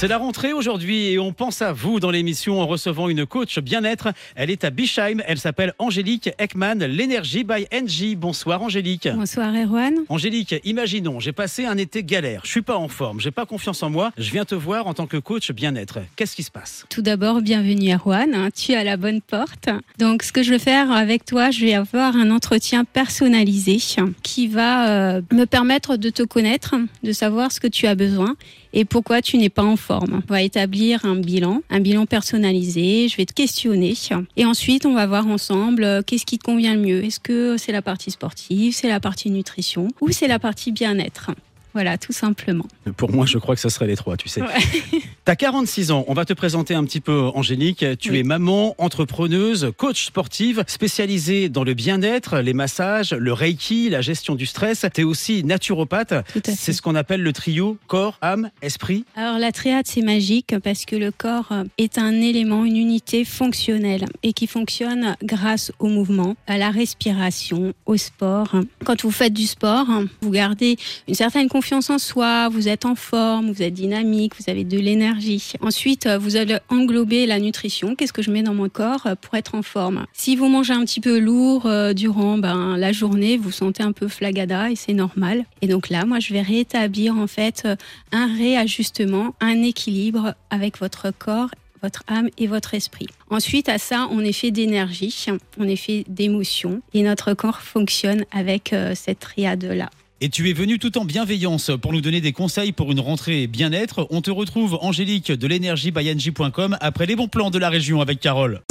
C'est la rentrée aujourd'hui et on pense à vous dans l'émission en recevant une coach bien-être. Elle est à Bischheim, elle s'appelle Angélique Ekman, l'énergie by NG. Bonsoir Angélique. Bonsoir Erwan. Angélique, imaginons, j'ai passé un été galère, je suis pas en forme, j'ai pas confiance en moi, je viens te voir en tant que coach bien-être. Qu'est-ce qui se passe? Tout d'abord, bienvenue Erwan, tu es à la bonne porte. Donc ce que je vais faire avec toi, je vais avoir un entretien personnalisé qui va euh, me permettre de te connaître, de savoir ce que tu as besoin et pourquoi tu n'es pas en forme. On va établir un bilan, un bilan personnalisé, je vais te questionner. Et ensuite on va voir ensemble euh, qu'est-ce qui te convient le mieux? Est-ce que c'est la partie sportive, c'est la partie nutrition ou c'est la partie bien-être? Voilà, tout simplement. Pour moi, je crois que ce serait les trois, tu sais. Ouais. T'as 46 ans, on va te présenter un petit peu, Angélique. Tu Oui. es maman, entrepreneuse, coach sportive, spécialisée dans le bien-être, les massages, le reiki, la gestion du stress. Tu es aussi naturopathe. C'est ce qu'on appelle le trio corps, âme, esprit. Alors la triade c'est magique parce que le corps euh, est un élément, une unité fonctionnelle et qui fonctionne grâce au mouvement, à la respiration, au sport. Quand vous faites du sport, vous gardez une certaine confiance en soi, vous êtes en forme, vous êtes dynamique, vous avez de l'énergie. Ensuite, euh, vous allez englober la nutrition. Qu'est-ce que je mets dans mon corps euh, pour être en forme? Si vous mangez un petit peu lourd euh, durant ben, la journée, vous sentez un peu flagada et c'est normal. Et donc là, moi, je vais rétablir en fait un réajustement, un équilibre avec votre corps votre âme et votre esprit. Ensuite, à ça, on est fait d'énergie, on est fait d'émotion, et notre corps fonctionne avec cette triade-là. Et tu es venu tout en bienveillance pour nous donner des conseils pour une rentrée bien-être. On te retrouve, Angélique, de l'énergiebyng.com après les bons plans de la région avec Carole.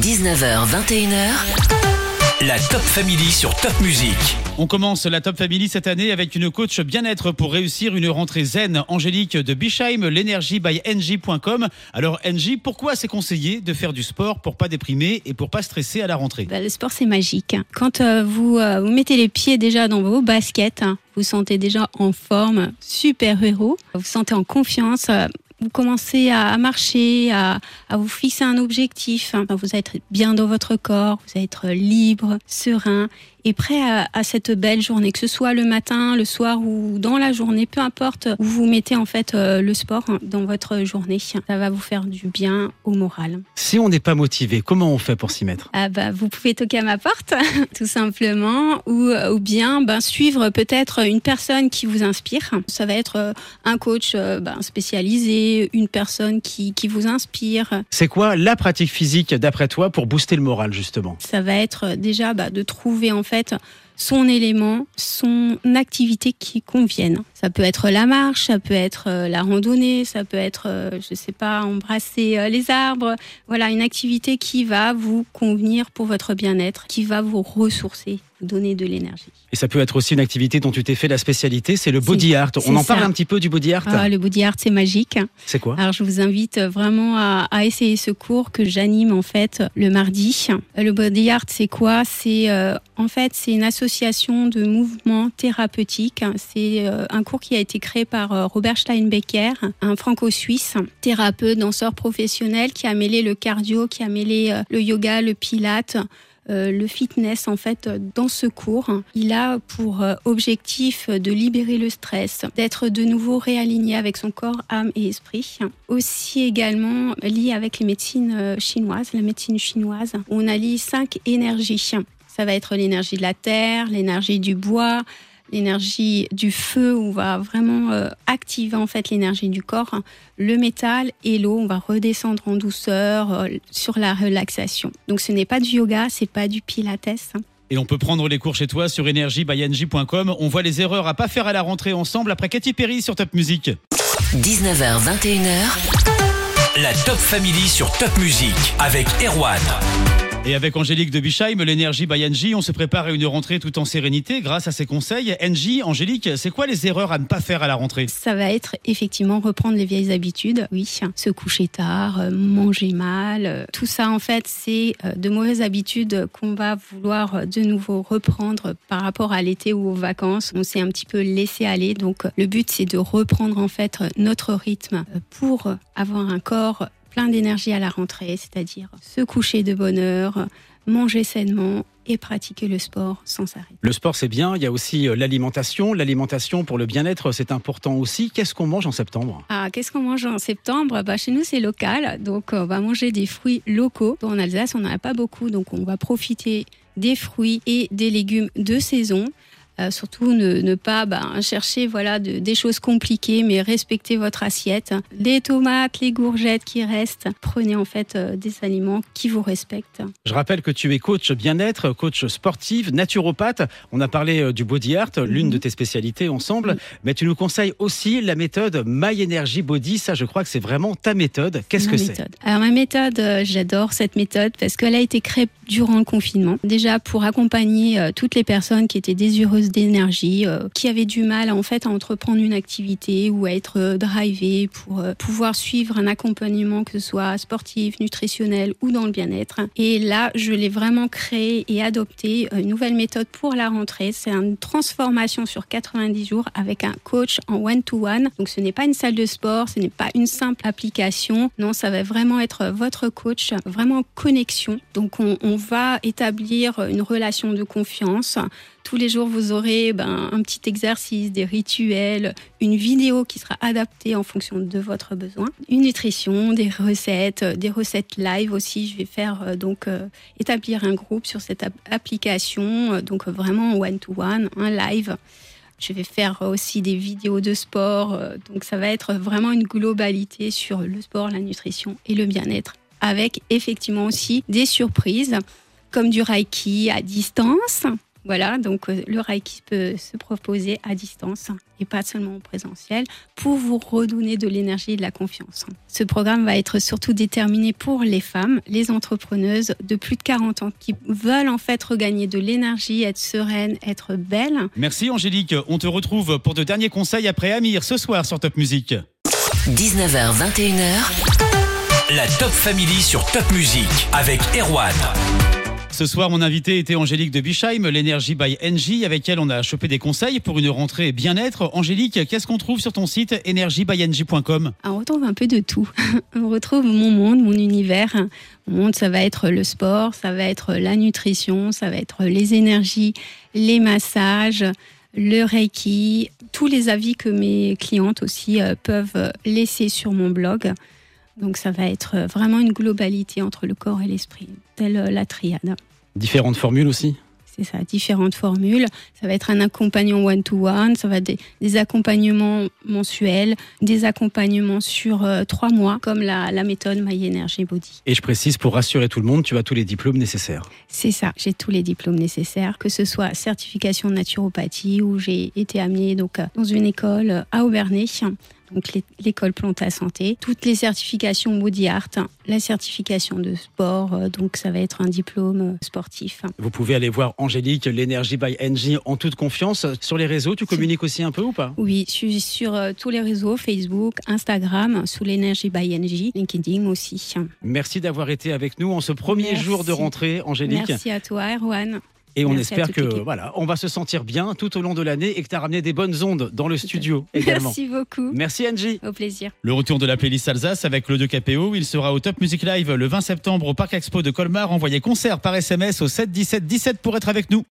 19h, 21h. La Top Family sur Top Music. On commence la Top Family cette année avec une coach bien-être pour réussir une rentrée zen. Angélique de Bischheim, l'énergiebyng.com. Alors, NJ, pourquoi c'est conseillé de faire du sport pour pas déprimer et pour pas stresser à la rentrée? Bah, le sport, c'est magique. Quand euh, vous, euh, vous mettez les pieds déjà dans vos baskets, hein, vous sentez déjà en forme, super héros, vous vous sentez en confiance. euh, vous commencez à marcher, à, vous fixer un objectif. hein. Vous être bien dans votre corps, vous allez être libre, serein et prêt à, à cette belle journée, que ce soit le matin, le soir ou dans la journée, peu importe où vous mettez en fait euh, le sport dans votre journée. Ça va vous faire du bien au moral. Si on n'est pas motivé, comment on fait pour s'y mettre? Ah bah, vous pouvez toquer à ma porte, tout simplement, ou, ou bien ben, suivre peut-être une personne qui vous inspire. Ça va être euh, un coach euh, ben, spécialisé, une personne qui, qui vous inspire. C'est quoi la pratique physique d'après toi pour booster le moral justement? Ça va être déjà bah, de trouver en fait fait son élément, son activité qui convienne. Ça peut être la marche, ça peut être euh, la randonnée, ça peut être, euh, je sais pas, embrasser euh, les arbres. Voilà, une activité qui va vous convenir pour votre bien-être, qui va vous ressourcer, vous donner de l'énergie. Et ça peut être aussi une activité dont tu t'es fait la spécialité, c'est le body art. On en ça. parle un petit peu du body art Ah, le body art, c'est magique. C'est quoi? Alors, je vous invite vraiment à, à essayer ce cours que j'anime en fait le mardi. Le body art, c'est quoi? C'est euh, en fait c'est une association de mouvements thérapeutiques. C'est euh, un cours qui a été créé par euh, Robert Steinbecker, un franco-suisse, thérapeute, danseur professionnel qui a mêlé le cardio, qui a mêlé euh, le yoga, le pilate. le fitness en fait dans ce cours il a pour objectif de libérer le stress d'être de nouveau réaligné avec son corps âme et esprit aussi également lié avec les médecines chinoises la médecine chinoise on allie cinq énergies ça va être l'énergie de la terre l'énergie du bois l'énergie du feu, où on va vraiment euh, activer en fait l'énergie du corps, le métal et l'eau, on va redescendre en douceur euh, sur la relaxation. Donc ce n'est pas du yoga, c'est pas du pilates. hein. Et on peut prendre les cours chez toi sur énergiebyng.com. On voit les erreurs à pas faire à la rentrée ensemble après Katy Perry sur Top Music. 19h, 21h. La Top Family sur Top Music avec Erwan. Et avec Angélique de Bischheim, l'énergie by NJ, on se prépare à une rentrée tout en sérénité grâce à ses conseils. NJ, Angélique, c'est quoi les erreurs à ne pas faire à la rentrée? Ça va être effectivement reprendre les vieilles habitudes, oui, se coucher tard, euh, manger mal, euh, tout ça en fait c'est euh, de mauvaises habitudes qu'on va vouloir de nouveau reprendre par rapport à l'été ou aux vacances. On s'est un petit peu laissé aller, donc le but c'est de reprendre en fait notre rythme pour avoir un corps plein d'énergie à la rentrée, c'est-à-dire se coucher de bonne heure, manger sainement et pratiquer le sport sans s'arrêter. Le sport, c'est bien. Il y a aussi euh, l'alimentation. L'alimentation pour le bien-être, c'est important aussi. Qu'est-ce qu'on mange en septembre? Ah, qu'est-ce qu'on mange en septembre? Bah, Chez nous, c'est local. Donc, on va manger des fruits locaux. En Alsace, on n'en a pas beaucoup. Donc, on va profiter des fruits et des légumes de saison. Euh, surtout ne, ne pas bah, chercher voilà de, des choses compliquées, mais respecter votre assiette. Les tomates, les gourgettes qui restent, prenez en fait euh, des aliments qui vous respectent. Je rappelle que tu es coach bien-être, coach sportive, naturopathe. On a parlé euh, du body art, Mhm. l'une de tes spécialités ensemble, mais tu nous conseilles aussi la méthode My Energy Body. Ça, je crois que c'est vraiment ta méthode. Qu'est-ce que c'est. Alors ma méthode, euh, j'adore cette méthode parce qu'elle a été créée durant le confinement. Déjà pour accompagner toutes les personnes qui étaient désireuses d'énergie, euh, qui avaient du mal en fait à entreprendre une activité ou à être euh, drivées pour euh, pouvoir suivre un accompagnement que ce soit sportif, nutritionnel ou dans le bien-être. Et là, je l'ai vraiment créé et adopté une nouvelle méthode pour la rentrée. C'est une transformation sur 90 jours avec un coach en one-to-one. Donc ce n'est pas une salle de sport, ce n'est pas une simple application. Non, ça va vraiment être votre coach, vraiment en connexion. Donc on, on va établir une relation de confiance. Tous les jours, vous aurez ben, un petit exercice, des rituels, une vidéo qui sera adaptée en fonction de votre besoin, une nutrition, des recettes, euh, des recettes live aussi. Je vais faire euh, donc euh, établir un groupe sur cette app- application, donc vraiment one to one, un live. Je vais faire aussi des vidéos de sport, donc ça va être vraiment une globalité sur le sport, la nutrition et le bien-être, avec effectivement aussi des surprises comme du Reiki à distance. Voilà, donc euh, le Reiki peut se proposer à distance et pas seulement en présentiel pour vous redonner de l'énergie et de la confiance. Ce programme va être surtout déterminé pour les femmes, les entrepreneuses de plus de 40 ans qui veulent en fait regagner de l'énergie, être sereines, être belles. Merci Angélique. On te retrouve pour de derniers conseils après Amir ce soir sur Top Music. 19h, 21h, La Top Family sur Top Music avec Erwan. Ce soir, mon invité était Angélique de Bischheim, l'énergie by NJ, avec elle on a chopé des conseils pour une rentrée bien-être. Angélique, qu'est-ce qu'on trouve sur ton site energybyng.com On retrouve un peu de tout. On retrouve mon monde, mon univers. Mon monde, ça va être le sport, ça va être la nutrition, ça va être les énergies, les massages, le reiki, tous les avis que mes clientes aussi euh, peuvent laisser sur mon blog. Donc ça va être vraiment une globalité entre le corps et l'esprit, telle euh, la triade. Différentes formules aussi? C'est ça, différentes formules. Ça va être un accompagnement one-to-one, ça va être des, des accompagnements mensuels, des accompagnements sur euh, trois mois, comme la, la méthode My Energy Body. Et je précise, pour rassurer tout le monde, tu as tous les diplômes nécessaires. C'est ça, j'ai tous les diplômes nécessaires, que ce soit certification de naturopathie, où j'ai été amenée donc, euh, dans une école euh, à Aubernay, donc l'é- l'école Planta Santé, toutes les certifications Body Art, la certification de sport, euh, donc ça va être un diplôme euh, sportif. Vous pouvez aller voir Angélique, l'énergie by NJ en toute confiance. Sur les réseaux, tu communiques aussi un peu ou pas? Oui, je suis sur euh, tous les réseaux, Facebook, Instagram, sous l'énergie by NJ, LinkedIn aussi. Merci d'avoir été avec nous en ce premier Merci. jour de rentrée, Angélique. Merci à toi, Erwan. Et on Merci espère que l'équipe. voilà, on va se sentir bien tout au long de l'année et que tu as ramené des bonnes ondes dans le studio également. Merci beaucoup. Merci Angie. Au plaisir. Le retour de la playlist Alsace avec le 2KPO. Il sera au Top Music Live le 20 septembre au Parc Expo de Colmar. Envoyez concert par SMS au 7 17 17 pour être avec nous.